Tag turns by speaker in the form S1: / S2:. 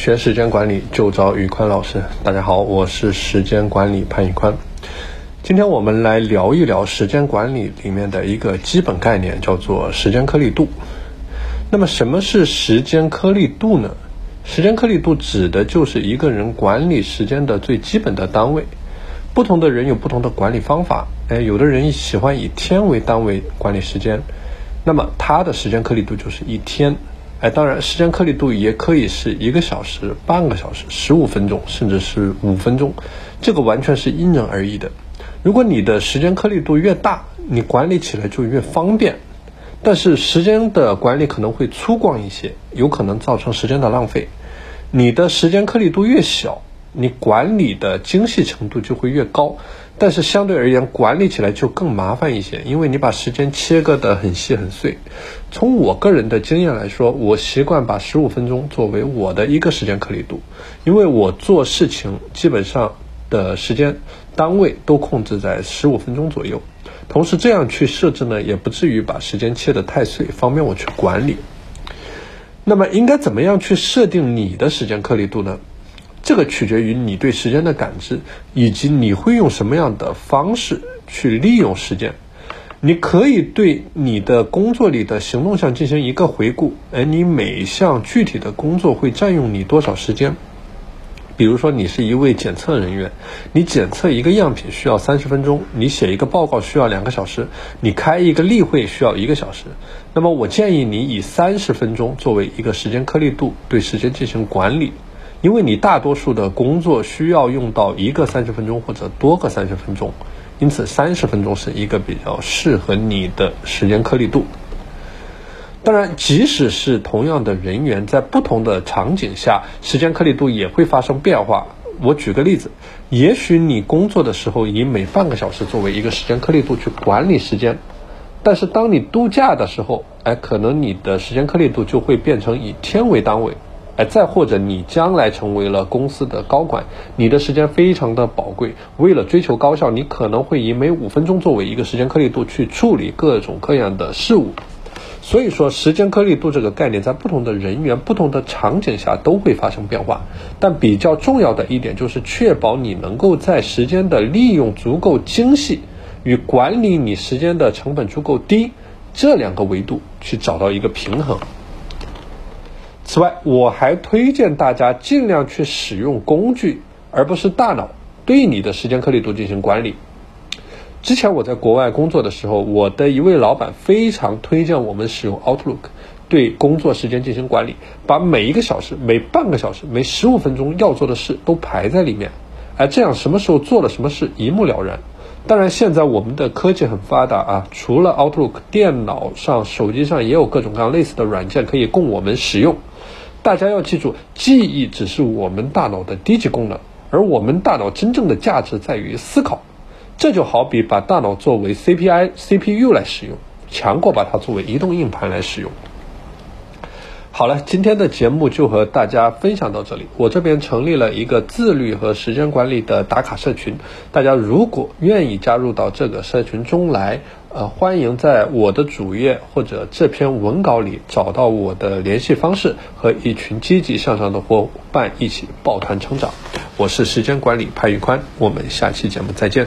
S1: 学时间管理就找宇宽老师。大家好，我是时间管理潘宇宽。今天我们来聊一聊时间管理里面的一个基本概念，叫做时间颗粒度。那么什么是时间颗粒度呢？时间颗粒度指的就是一个人管理时间的最基本的单位。不同的人有不同的管理方法。哎，有的人喜欢以天为单位管理时间，那么他的时间颗粒度就是一天。哎，当然，时间颗粒度也可以是一个小时、半个小时、十五分钟，甚至是五分钟，这个完全是因人而异的。如果你的时间颗粒度越大，你管理起来就越方便。但是时间的管理可能会粗犷一些，有可能造成时间的浪费。你的时间颗粒度越小，你管理的精细程度就会越高。但是相对而言，管理起来就更麻烦一些，因为你把时间切割得很细很碎。从我个人的经验来说，我习惯把十五分钟作为我的一个时间颗粒度，因为我做事情基本上的时间单位都控制在十五分钟左右。同时这样去设置呢，也不至于把时间切得太碎，方便我去管理。那么应该怎么样去设定你的时间颗粒度呢？这个取决于你对时间的感知，以及你会用什么样的方式去利用时间。你可以对你的工作里的行动项进行一个回顾，而你每项具体的工作会占用你多少时间？比如说，你是一位检测人员，你检测一个样品需要三十分钟，你写一个报告需要两个小时，你开一个例会需要一个小时。那么，我建议你以三十分钟作为一个时间颗粒度，对时间进行管理。因为你大多数的工作需要用到一个三十分钟或者多个三十分钟，因此三十分钟是一个比较适合你的时间颗粒度。当然，即使是同样的人员，在不同的场景下，时间颗粒度也会发生变化。我举个例子，也许你工作的时候以每半个小时作为一个时间颗粒度去管理时间，但是当你度假的时候，哎，可能你的时间颗粒度就会变成以天为单位。哎，再或者你将来成为了公司的高管，你的时间非常的宝贵。为了追求高效，你可能会以每五分钟作为一个时间颗粒度去处理各种各样的事物。所以说，时间颗粒度这个概念在不同的人员、不同的场景下都会发生变化。但比较重要的一点就是确保你能够在时间的利用足够精细与管理你时间的成本足够低这两个维度去找到一个平衡。此外，我还推荐大家尽量去使用工具，而不是大脑，对你的时间颗粒度进行管理。之前我在国外工作的时候，我的一位老板非常推荐我们使用 Outlook，对工作时间进行管理，把每一个小时、每半个小时、每十五分钟要做的事都排在里面，哎，这样什么时候做了什么事一目了然。当然，现在我们的科技很发达啊，除了 Outlook，电脑上、手机上也有各种各样类似的软件可以供我们使用。大家要记住，记忆只是我们大脑的低级功能，而我们大脑真正的价值在于思考。这就好比把大脑作为 C P I C P U 来使用，强过把它作为移动硬盘来使用。好了，今天的节目就和大家分享到这里。我这边成立了一个自律和时间管理的打卡社群，大家如果愿意加入到这个社群中来，呃，欢迎在我的主页或者这篇文稿里找到我的联系方式，和一群积极向上的伙伴一起抱团成长。我是时间管理潘玉宽，我们下期节目再见。